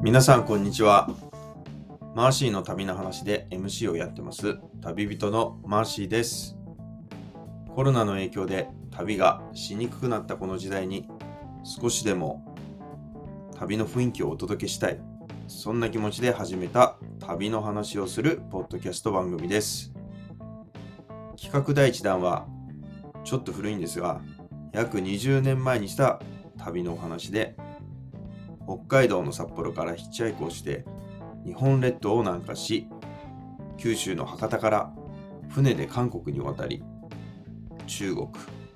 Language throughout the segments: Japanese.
皆さんこんにちは。マーシーの旅の話で MC をやってます。旅人のマーシーです。コロナの影響で旅がしにくくなったこの時代に少しでも旅の雰囲気をお届けしたい。そんな気持ちで始めた旅の話をするポッドキャスト番組です。企画第1弾はちょっと古いんですが約20年前にした旅のお話で北海道の札幌からヒッチハイクをして日本列島を南下し九州の博多から船で韓国に渡り中国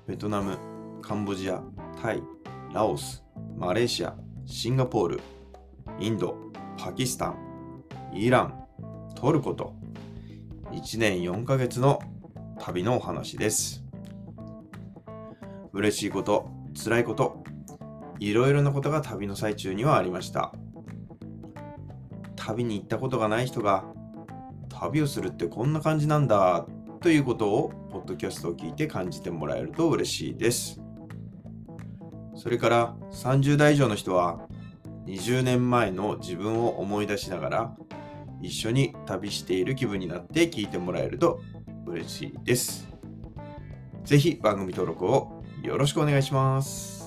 ベトナムカンボジアタイラオスマレーシアシンガポールインドパキスタンイラントルコと1年4ヶ月の旅のお話です。嬉しいこと辛いこといろいろなことが旅の最中にはありました旅に行ったことがない人が旅をするってこんな感じなんだということをポッドキャストを聞いて感じてもらえると嬉しいですそれから30代以上の人は20年前の自分を思い出しながら一緒に旅している気分になって聞いてもらえると嬉しいです。ぜひ番組登録をよろしくお願いします。